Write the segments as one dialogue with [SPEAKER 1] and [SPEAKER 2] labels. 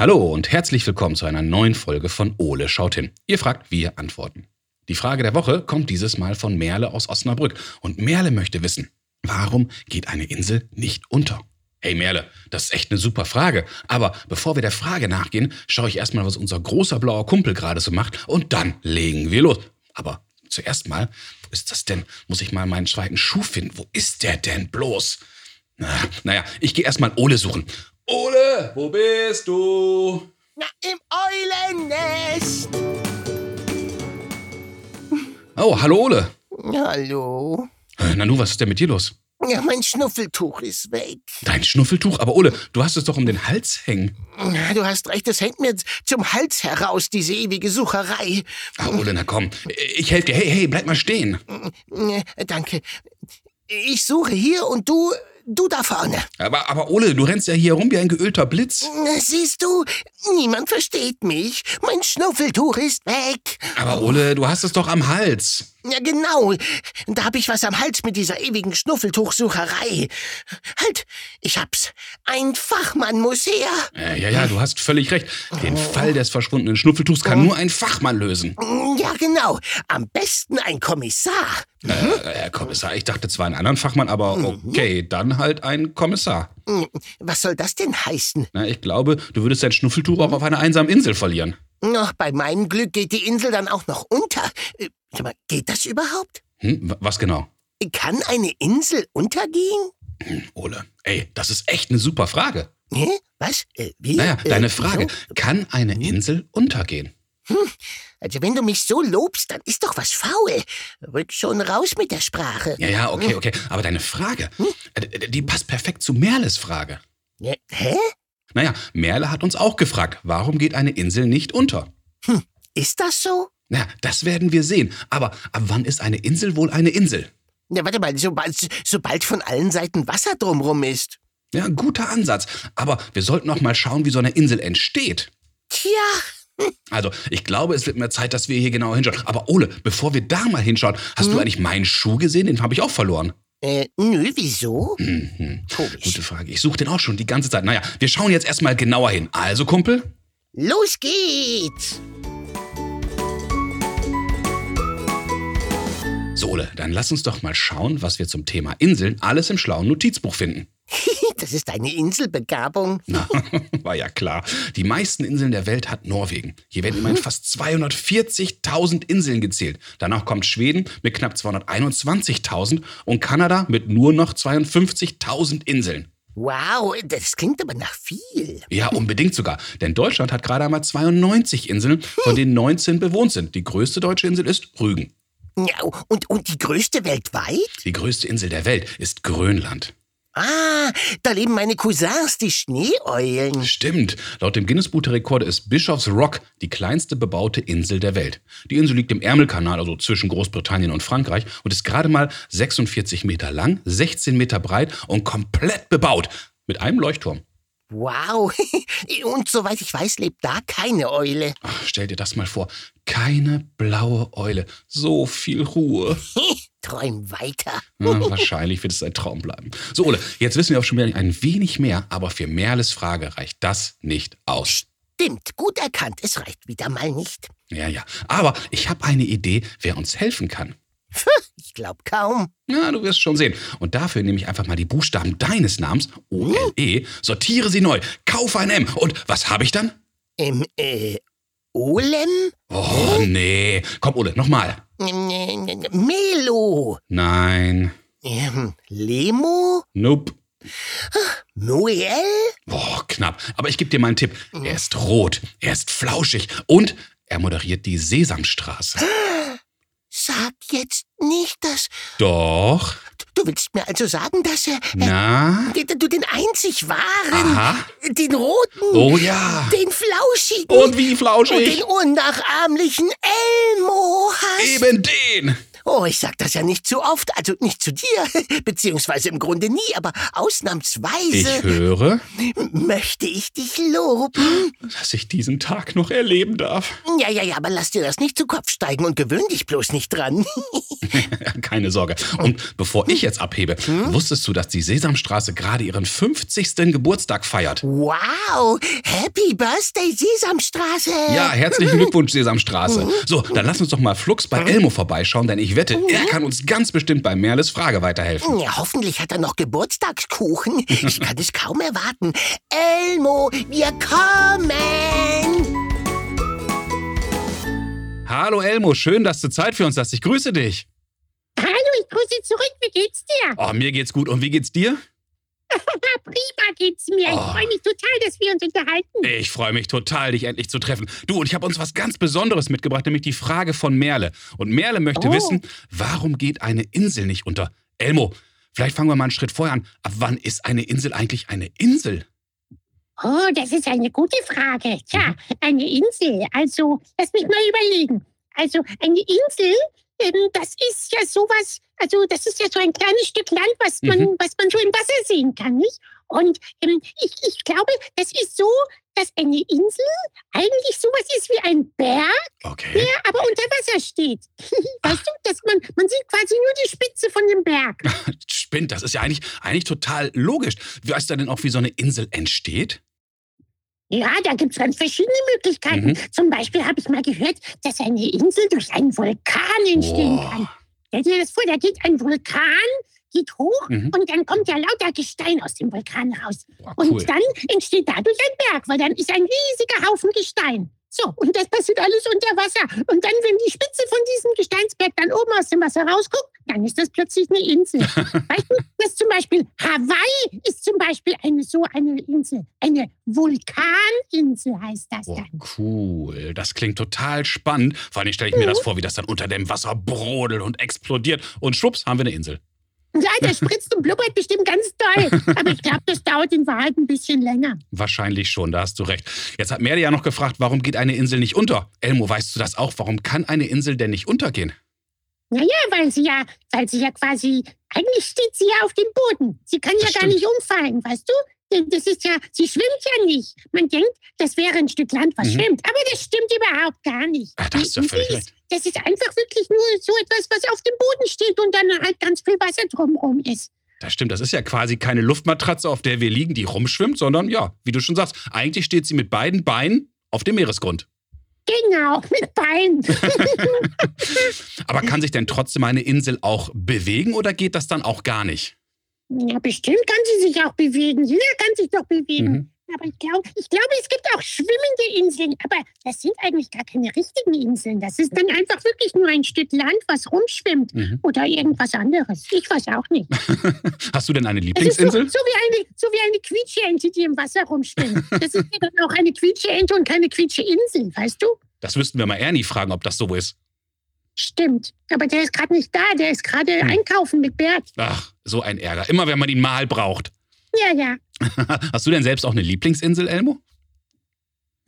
[SPEAKER 1] Hallo und herzlich willkommen zu einer neuen Folge von Ole schaut hin. Ihr fragt, wir antworten. Die Frage der Woche kommt dieses Mal von Merle aus Osnabrück. Und Merle möchte wissen, warum geht eine Insel nicht unter? Hey Merle, das ist echt eine super Frage. Aber bevor wir der Frage nachgehen, schaue ich erstmal, was unser großer blauer Kumpel gerade so macht. Und dann legen wir los. Aber zuerst mal, wo ist das denn? Muss ich mal meinen zweiten Schuh finden? Wo ist der denn bloß? Na, naja, ich gehe erstmal Ole suchen. Ole, wo bist du?
[SPEAKER 2] Na, im Eulennest.
[SPEAKER 1] Oh, hallo Ole.
[SPEAKER 2] Hallo.
[SPEAKER 1] Äh, Nanu, was ist denn mit dir los?
[SPEAKER 2] Ja, mein Schnuffeltuch ist weg.
[SPEAKER 1] Dein Schnuffeltuch? Aber Ole, du hast es doch um den Hals hängen.
[SPEAKER 2] Ja, Du hast recht, es hängt mir zum Hals heraus, diese ewige Sucherei.
[SPEAKER 1] Ah, Ole, na komm. Ich helfe dir. Hey, hey, bleib mal stehen.
[SPEAKER 2] Äh, Danke. Ich suche hier und du, du da vorne.
[SPEAKER 1] Aber, aber Ole, du rennst ja hier herum wie ein geölter Blitz.
[SPEAKER 2] Siehst du, niemand versteht mich. Mein Schnuffeltuch ist weg.
[SPEAKER 1] Aber Ole, du hast es doch am Hals.
[SPEAKER 2] Ja, genau. Da hab ich was am Hals mit dieser ewigen Schnuffeltuchsucherei. Halt, ich hab's. Ein Fachmann muss her.
[SPEAKER 1] Äh, ja, ja, du hast völlig recht. Den Fall des verschwundenen Schnuffeltuchs kann nur ein Fachmann lösen.
[SPEAKER 2] Ja, genau. Am besten ein Kommissar.
[SPEAKER 1] Äh, Herr Kommissar, ich dachte zwar einen anderen Fachmann, aber okay, dann halt ein Kommissar.
[SPEAKER 2] Was soll das denn heißen?
[SPEAKER 1] Na, ich glaube, du würdest dein Schnuffeltuch auch auf einer einsamen Insel verlieren.
[SPEAKER 2] Ach, bei meinem Glück geht die Insel dann auch noch unter. Äh, Sag mal, geht das überhaupt?
[SPEAKER 1] Hm, wa- was genau?
[SPEAKER 2] Kann eine Insel untergehen?
[SPEAKER 1] Ole, ey, das ist echt eine super Frage.
[SPEAKER 2] Hä? Was? Äh, wie?
[SPEAKER 1] Naja,
[SPEAKER 2] Äh,
[SPEAKER 1] deine Frage, kann eine Insel untergehen?
[SPEAKER 2] Also wenn du mich so lobst, dann ist doch was faul. Rück schon raus mit der Sprache.
[SPEAKER 1] Ja, ja, okay, okay. Aber deine Frage, äh, d- die passt perfekt zu Merles Frage.
[SPEAKER 2] Ja, hä?
[SPEAKER 1] Naja, Merle hat uns auch gefragt, warum geht eine Insel nicht unter?
[SPEAKER 2] Ist das so?
[SPEAKER 1] Na, das werden wir sehen. Aber ab wann ist eine Insel wohl eine Insel?
[SPEAKER 2] Ja, warte mal, sobald, sobald von allen Seiten Wasser drumrum ist.
[SPEAKER 1] Ja, guter Ansatz. Aber wir sollten auch mal schauen, wie so eine Insel entsteht.
[SPEAKER 2] Tja,
[SPEAKER 1] Also, ich glaube, es wird mehr Zeit, dass wir hier genau hinschauen. Aber Ole, bevor wir da mal hinschauen, hast du eigentlich meinen Schuh gesehen? Den habe ich auch verloren.
[SPEAKER 2] äh, nö, wieso?
[SPEAKER 1] Mhm.
[SPEAKER 2] Komisch.
[SPEAKER 1] Gute Frage. Ich suche den auch schon die ganze Zeit. Naja, wir schauen jetzt erstmal genauer hin. Also, Kumpel,
[SPEAKER 2] Los geht's!
[SPEAKER 1] So, Ole, dann lass uns doch mal schauen, was wir zum Thema Inseln alles im schlauen Notizbuch finden.
[SPEAKER 2] Das ist eine Inselbegabung.
[SPEAKER 1] Na, war ja klar. Die meisten Inseln der Welt hat Norwegen. Hier werden immerhin fast 240.000 Inseln gezählt. Danach kommt Schweden mit knapp 221.000 und Kanada mit nur noch 52.000 Inseln.
[SPEAKER 2] Wow, das klingt aber nach viel.
[SPEAKER 1] Ja, unbedingt sogar. Denn Deutschland hat gerade einmal 92 Inseln, von denen 19 bewohnt sind. Die größte deutsche Insel ist Rügen.
[SPEAKER 2] Ja, und, und die größte weltweit?
[SPEAKER 1] Die größte Insel der Welt ist Grönland.
[SPEAKER 2] Ah, da leben meine Cousins, die Schneeeulen.
[SPEAKER 1] Stimmt. Laut dem Guinness-Buch der Rekorde ist Bishops Rock die kleinste bebaute Insel der Welt. Die Insel liegt im Ärmelkanal, also zwischen Großbritannien und Frankreich, und ist gerade mal 46 Meter lang, 16 Meter breit und komplett bebaut. Mit einem Leuchtturm.
[SPEAKER 2] Wow. Und soweit ich weiß, lebt da keine Eule.
[SPEAKER 1] Ach, stell dir das mal vor. Keine blaue Eule. So viel Ruhe.
[SPEAKER 2] Träum weiter.
[SPEAKER 1] Ja, wahrscheinlich wird es ein Traum bleiben. So, Ole, jetzt wissen wir auch schon wieder ein wenig mehr, aber für Merles Frage reicht das nicht aus.
[SPEAKER 2] Stimmt, gut erkannt. Es reicht wieder mal nicht.
[SPEAKER 1] Ja, ja. Aber ich habe eine Idee, wer uns helfen kann.
[SPEAKER 2] Ich glaub kaum.
[SPEAKER 1] Ja, du wirst schon sehen. Und dafür nehme ich einfach mal die Buchstaben deines Namens, O-L-E, sortiere sie neu, kaufe ein M. Und was habe ich dann?
[SPEAKER 2] Ähm, äh, Olem?
[SPEAKER 1] Oh, nee. Komm, Ole, nochmal.
[SPEAKER 2] Melo?
[SPEAKER 1] Nein.
[SPEAKER 2] Ähm, Lemo?
[SPEAKER 1] Nope.
[SPEAKER 2] Noel?
[SPEAKER 1] Boah, knapp. Aber ich gebe dir mal einen Tipp. Er ist rot, er ist flauschig und er moderiert die Sesamstraße.
[SPEAKER 2] Sag jetzt nicht, dass...
[SPEAKER 1] Doch.
[SPEAKER 2] Du willst mir also sagen, dass er...
[SPEAKER 1] Na?
[SPEAKER 2] Äh, du den einzig wahren...
[SPEAKER 1] Aha.
[SPEAKER 2] Den roten...
[SPEAKER 1] Oh ja.
[SPEAKER 2] Den flauschigen...
[SPEAKER 1] Und wie
[SPEAKER 2] und
[SPEAKER 1] flauschig?
[SPEAKER 2] den unnachahmlichen Elmo hast.
[SPEAKER 1] Eben den.
[SPEAKER 2] Oh, ich sag das ja nicht zu oft, also nicht zu dir, beziehungsweise im Grunde nie, aber ausnahmsweise
[SPEAKER 1] Ich höre,
[SPEAKER 2] möchte ich dich loben.
[SPEAKER 1] dass ich diesen Tag noch erleben darf.
[SPEAKER 2] Ja, ja, ja, aber lass dir das nicht zu Kopf steigen und gewöhn dich bloß nicht dran.
[SPEAKER 1] Keine Sorge. Und bevor ich jetzt abhebe, wusstest du, dass die Sesamstraße gerade ihren 50. Geburtstag feiert?
[SPEAKER 2] Wow, Happy Birthday, Sesamstraße.
[SPEAKER 1] Ja, herzlichen Glückwunsch, Sesamstraße. So, dann lass uns doch mal flugs bei Elmo vorbeischauen, denn ich wette, er kann uns ganz bestimmt bei Merles Frage weiterhelfen.
[SPEAKER 2] Ja, hoffentlich hat er noch Geburtstagskuchen. Ich kann es kaum erwarten. Elmo, wir kommen.
[SPEAKER 1] Hallo Elmo, schön, dass du Zeit für uns hast. Ich grüße dich.
[SPEAKER 3] Hallo, ich grüße zurück. Wie geht's dir?
[SPEAKER 1] Oh, mir geht's gut. Und wie geht's dir?
[SPEAKER 3] Prima geht's mir.
[SPEAKER 1] Oh.
[SPEAKER 3] Ich freue mich total, dass wir uns unterhalten.
[SPEAKER 1] Ich freue mich total, dich endlich zu treffen. Du, und ich habe uns was ganz Besonderes mitgebracht, nämlich die Frage von Merle. Und Merle möchte
[SPEAKER 3] Oh.
[SPEAKER 1] wissen, warum geht eine Insel nicht unter? Elmo, vielleicht fangen wir mal einen Schritt vorher an. Ab wann ist eine Insel eigentlich eine Insel?
[SPEAKER 3] Oh, das ist eine gute Frage. Tja, eine Insel. Also, lass mich mal überlegen. Also, eine Insel, ähm, das ist ja sowas, also das ist ja so ein kleines Stück Land, was man,
[SPEAKER 1] Mhm.
[SPEAKER 3] was man so im Wasser sehen kann, nicht? Und ähm, ich, ich glaube, das ist so, dass eine Insel eigentlich sowas ist wie ein Berg,
[SPEAKER 1] Okay.
[SPEAKER 3] der aber unter Wasser steht. weißt du, dass man, man sieht quasi nur die Spitze von dem Berg.
[SPEAKER 1] Spinnt, das ist ja eigentlich, eigentlich total logisch. Weißt du denn auch, wie so eine Insel entsteht?
[SPEAKER 3] Ja, da gibt es ganz verschiedene Möglichkeiten.
[SPEAKER 1] Mhm.
[SPEAKER 3] Zum Beispiel habe ich mal gehört, dass eine Insel durch einen Vulkan entstehen
[SPEAKER 1] Boah.
[SPEAKER 3] kann. Stell dir das vor, da geht ein Vulkan, geht hoch
[SPEAKER 1] Mhm.
[SPEAKER 3] und dann kommt ja lauter Gestein aus dem Vulkan raus.
[SPEAKER 1] Boah,
[SPEAKER 3] Und
[SPEAKER 1] cool.
[SPEAKER 3] dann entsteht dadurch ein Berg, weil dann ist ein riesiger Haufen Gestein. So, und das passiert alles unter Wasser. Und dann, wenn die Spitze von diesem Gesteinsberg dann oben aus dem Wasser rausguckt, dann ist das plötzlich eine Insel. weißt du, das zum Beispiel Hawaii ist zum Beispiel eine so eine Insel. Eine Vulkaninsel heißt das
[SPEAKER 1] Boah,
[SPEAKER 3] dann.
[SPEAKER 1] cool. Das klingt total spannend. Vor allem stelle ich mir das vor, wie das dann unter dem Wasser brodelt und explodiert. Und schwupps, haben wir eine Insel.
[SPEAKER 3] Ja, der spritzt und blubbert bestimmt ganz toll. Aber ich glaube, das dauert in Wahrheit ein bisschen länger.
[SPEAKER 1] Wahrscheinlich schon, da hast du recht. Jetzt hat Merle ja noch gefragt, warum geht eine Insel nicht unter? Elmo, weißt du das auch? Warum kann eine Insel denn nicht untergehen?
[SPEAKER 3] Naja, weil sie ja, weil sie ja quasi, eigentlich steht sie ja auf dem Boden. Sie kann
[SPEAKER 1] Das
[SPEAKER 3] ja gar
[SPEAKER 1] stimmt.
[SPEAKER 3] nicht umfallen, weißt du? Denn das ist ja, sie schwimmt ja nicht. Man denkt, das wäre ein Stück Land, was
[SPEAKER 1] Mhm.
[SPEAKER 3] schwimmt. Aber das stimmt überhaupt gar nicht.
[SPEAKER 1] Ah, da hast du ja völlig
[SPEAKER 3] ist-
[SPEAKER 1] recht.
[SPEAKER 3] Das ist einfach wirklich nur so etwas, was auf dem Boden steht und dann halt ganz viel Wasser drumherum ist.
[SPEAKER 1] Das stimmt, das ist ja quasi keine Luftmatratze, auf der wir liegen, die rumschwimmt, sondern ja, wie du schon sagst, eigentlich steht sie mit beiden Beinen auf dem Meeresgrund.
[SPEAKER 3] Genau, mit Beinen.
[SPEAKER 1] Aber kann sich denn trotzdem eine Insel auch bewegen oder geht das dann auch gar nicht?
[SPEAKER 3] Ja, bestimmt kann sie sich auch bewegen. Jeder kann sich doch bewegen.
[SPEAKER 1] Mhm.
[SPEAKER 3] Aber ich glaube, ich glaube, es gibt auch schwimmende Inseln. Aber das sind eigentlich gar keine richtigen Inseln. Das ist dann einfach wirklich nur ein Stück Land, was rumschwimmt.
[SPEAKER 1] Mhm.
[SPEAKER 3] Oder irgendwas anderes. Ich weiß auch nicht.
[SPEAKER 1] Hast du denn eine
[SPEAKER 3] ist so, so,
[SPEAKER 1] Lieblingsinsel?
[SPEAKER 3] wie eine, so wie eine Quietscheente, die im Wasser rumschwimmt. Das ist ja dann auch eine Quietscheente und keine Quietscheinsel, weißt du?
[SPEAKER 1] Das müssten wir mal Ernie fragen, ob das so ist.
[SPEAKER 3] Stimmt. Aber der ist gerade nicht da. Der ist gerade
[SPEAKER 1] Hm.
[SPEAKER 3] einkaufen mit Bert.
[SPEAKER 1] Ach, so ein Ärger. Immer wenn man ihn mal braucht.
[SPEAKER 3] Ja, ja.
[SPEAKER 1] Hast du denn selbst auch eine Lieblingsinsel, Elmo?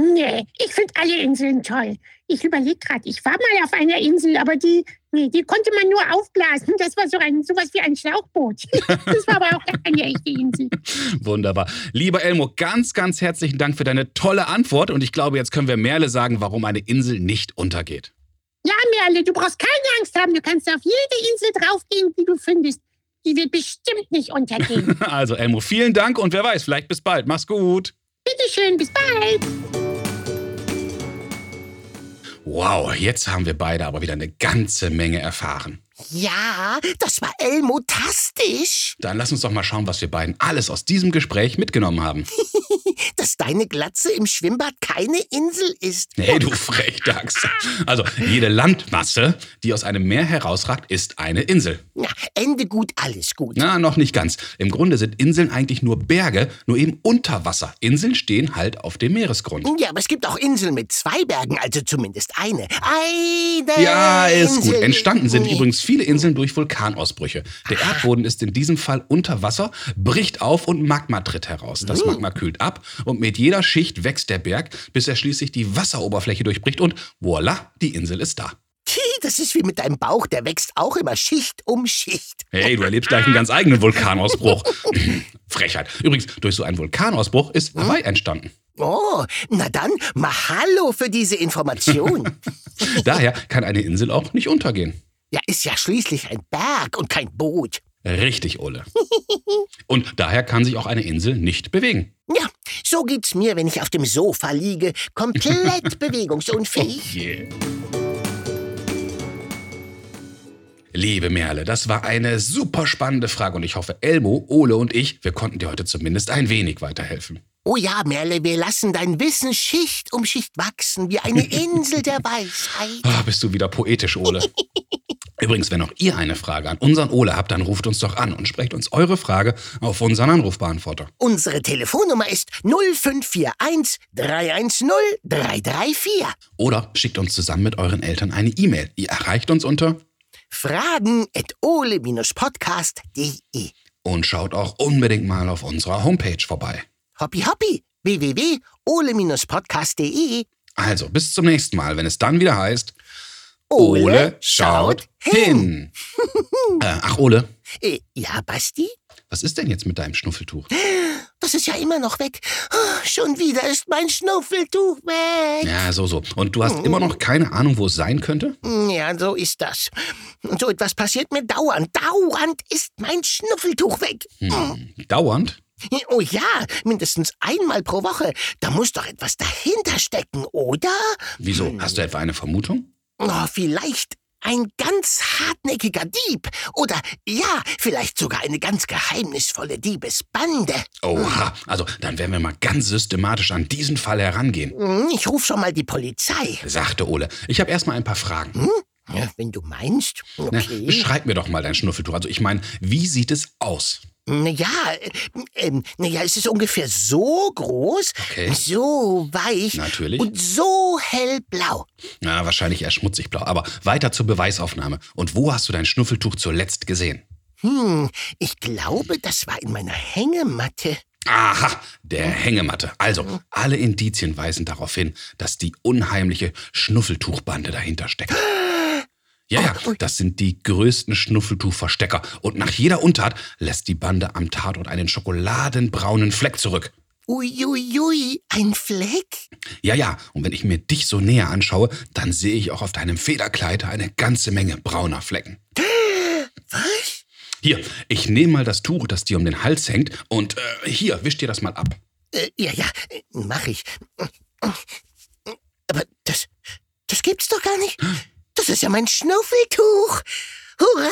[SPEAKER 3] Nee, ich finde alle Inseln toll. Ich überlege gerade, ich war mal auf einer Insel, aber die, nee, die konnte man nur aufblasen. Das war so ein sowas wie ein Schlauchboot. Das war aber auch keine echte Insel.
[SPEAKER 1] Wunderbar. Lieber Elmo, ganz, ganz herzlichen Dank für deine tolle Antwort. Und ich glaube, jetzt können wir Merle sagen, warum eine Insel nicht untergeht.
[SPEAKER 3] Ja, Merle, du brauchst keine Angst haben. Du kannst auf jede Insel draufgehen, die du findest. Die wird bestimmt nicht untergehen.
[SPEAKER 1] Also, Elmo, vielen Dank und wer weiß, vielleicht bis bald. Mach's gut.
[SPEAKER 3] Bitteschön, bis bald.
[SPEAKER 1] Wow, jetzt haben wir beide aber wieder eine ganze Menge erfahren.
[SPEAKER 2] Ja, das war Elmo-tastisch.
[SPEAKER 1] Dann lass uns doch mal schauen, was wir beiden alles aus diesem Gespräch mitgenommen haben.
[SPEAKER 2] Dass deine Glatze im Schwimmbad keine Insel ist.
[SPEAKER 1] Hey, du Frechdachs. Also, jede Landmasse, die aus einem Meer herausragt, ist eine Insel.
[SPEAKER 2] Na, Ende gut, alles gut.
[SPEAKER 1] Na, noch nicht ganz. Im Grunde sind Inseln eigentlich nur Berge, nur eben unter Wasser. Inseln stehen halt auf dem Meeresgrund.
[SPEAKER 2] Ja, aber es gibt auch Inseln mit zwei Bergen, also zumindest eine. Eine
[SPEAKER 1] Ja, ist gut.
[SPEAKER 2] Insel.
[SPEAKER 1] Entstanden sind
[SPEAKER 2] Nee.
[SPEAKER 1] übrigens viele Inseln durch Vulkanausbrüche. Der Erdboden ist in diesem Fall unter Wasser, bricht auf und Magma tritt heraus. Das Magma kühlt ab und mit jeder Schicht wächst der Berg, bis er schließlich die Wasseroberfläche durchbricht und voilà, die Insel ist da.
[SPEAKER 2] das ist wie mit deinem Bauch, der wächst auch immer Schicht um Schicht.
[SPEAKER 1] Hey, du erlebst gleich einen ganz eigenen Vulkanausbruch. Frechheit. Übrigens, durch so einen Vulkanausbruch ist Hawaii entstanden.
[SPEAKER 2] Oh, na dann, Mahalo für diese Information.
[SPEAKER 1] Daher kann eine Insel auch nicht untergehen.
[SPEAKER 2] Ja, ist ja schließlich ein Berg und kein Boot.
[SPEAKER 1] Richtig, Ole. Und daher kann sich auch eine Insel nicht bewegen.
[SPEAKER 2] Ja, so geht's mir, wenn ich auf dem Sofa liege, komplett bewegungsunfähig.
[SPEAKER 1] Yeah. Liebe Merle, das war eine super spannende Frage und ich hoffe, Elmo, Ole und ich, wir konnten dir heute zumindest ein wenig weiterhelfen.
[SPEAKER 2] Oh ja, Merle, wir lassen dein Wissen Schicht um Schicht wachsen, wie eine Insel der Weisheit.
[SPEAKER 1] Ah, bist du wieder poetisch, Ole. Übrigens, wenn auch ihr eine Frage an unseren Ole habt, dann ruft uns doch an und sprecht uns eure Frage auf unseren Anrufbeantworter.
[SPEAKER 2] Unsere Telefonnummer ist 0541 310 334.
[SPEAKER 1] Oder schickt uns zusammen mit euren Eltern eine E-Mail. Ihr erreicht uns unter
[SPEAKER 2] Fragen at ole-podcast.de.
[SPEAKER 1] und schaut auch unbedingt mal auf unserer Homepage vorbei.
[SPEAKER 2] Hoppi hoppi, www.ole-podcast.de.
[SPEAKER 1] Also, bis zum nächsten Mal, wenn es dann wieder heißt
[SPEAKER 2] Ole schaut hin.
[SPEAKER 1] äh, ach, Ole,
[SPEAKER 2] Äh, ja, Basti?
[SPEAKER 1] was ist denn jetzt mit deinem Schnuffeltuch?
[SPEAKER 2] Das ist ja immer noch weg. Ah, Schon wieder ist mein Schnuffeltuch weg.
[SPEAKER 1] Ja, so, so. Und du hast immer noch keine Ahnung, wo es sein könnte?
[SPEAKER 2] Ja, so ist das. So etwas passiert mir dauernd. Dauernd ist mein Schnuffeltuch weg.
[SPEAKER 1] Hm. Dauernd?
[SPEAKER 2] Oh ja, mindestens einmal pro Woche. Da muss doch etwas dahinter stecken, oder?
[SPEAKER 1] Wieso? Hast du etwa eine Vermutung?
[SPEAKER 2] Oh, vielleicht ein ganz hartnäckiger Dieb. Oder ja, vielleicht sogar eine ganz geheimnisvolle Diebesbande.
[SPEAKER 1] Oha, also dann werden wir mal ganz systematisch an diesen Fall herangehen,
[SPEAKER 2] Hm, Ich ruf schon mal die Polizei.
[SPEAKER 1] sagte Ole. Ich habe erstmal ein paar Fragen.
[SPEAKER 2] Ja, wenn du meinst.
[SPEAKER 1] Na,
[SPEAKER 2] Okay.
[SPEAKER 1] beschreib mir doch mal dein Schnuffeltuch. Also ich meine, wie sieht es aus?
[SPEAKER 2] Naja, äh, ähm, naja, es ist ungefähr so groß,
[SPEAKER 1] Okay.
[SPEAKER 2] so weich
[SPEAKER 1] Natürlich.
[SPEAKER 2] und so hellblau.
[SPEAKER 1] Na, wahrscheinlich eher schmutzig blau. Aber weiter zur Beweisaufnahme. Und wo hast du dein Schnuffeltuch zuletzt gesehen?
[SPEAKER 2] Hm, ich glaube, das war in meiner Hängematte.
[SPEAKER 1] Aha, der Hängematte. Also, alle Indizien weisen darauf hin, dass die unheimliche Schnuffeltuchbande dahinter steckt. Ja, ja, das sind die größten Schnuffeltuchverstecker. Und nach jeder Untat lässt die Bande am Tatort einen schokoladenbraunen Fleck zurück.
[SPEAKER 2] Uiuiui, ein Fleck?
[SPEAKER 1] Ja, ja, und wenn ich mir dich so näher anschaue, dann sehe ich auch auf deinem Federkleid eine ganze Menge brauner Flecken.
[SPEAKER 2] Was?
[SPEAKER 1] Hier, ich nehme mal das Tuch, das dir um den Hals hängt, und äh, hier, wisch dir das mal ab.
[SPEAKER 2] Äh, ja, ja, mach ich. Aber das, das gibt's doch gar nicht. Das ist ja mein Schnuffeltuch. Hurra,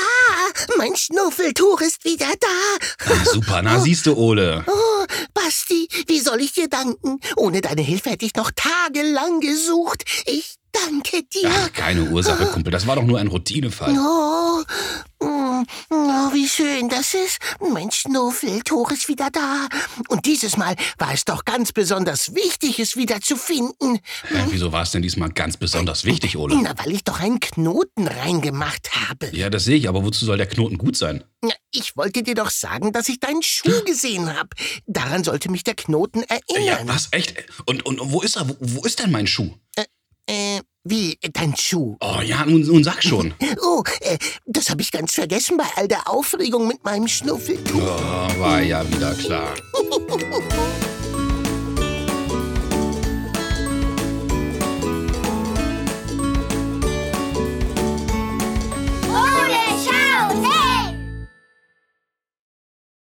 [SPEAKER 2] mein Schnuffeltuch ist wieder da.
[SPEAKER 1] Ah, super, na siehst du, Ole.
[SPEAKER 2] Oh, Basti, wie soll ich dir danken? Ohne deine Hilfe hätte ich noch tagelang gesucht. Ich danke dir.
[SPEAKER 1] Ach, keine Ursache, Kumpel, das war doch nur ein Routinefall.
[SPEAKER 2] Oh, mm, oh, wie schön das ist. Mein Schnuffeltuch ist wieder da. Und dieses Mal war es doch ganz besonders wichtig, es wieder zu finden.
[SPEAKER 1] Äh, wieso war es denn diesmal ganz besonders wichtig, Ole?
[SPEAKER 2] Na, weil ich doch einen Knoten reingemacht habe.
[SPEAKER 1] Ja, das sehe ich, aber wozu soll der Knoten gut sein?
[SPEAKER 2] Ja, Ich wollte dir doch sagen, dass ich deinen Schuh gesehen habe. Daran sollte mich der Knoten
[SPEAKER 1] Ja,
[SPEAKER 2] erinnern.
[SPEAKER 1] was, echt? Und, und wo ist er? Wo, wo ist denn mein Schuh?
[SPEAKER 2] Äh, wie, dein Schuh?
[SPEAKER 1] Oh ja, nun, nun sag schon.
[SPEAKER 2] Oh, äh, das habe ich ganz vergessen bei all der Aufregung mit meinem Schnuffeltuch.
[SPEAKER 1] Oh, war ja wieder klar.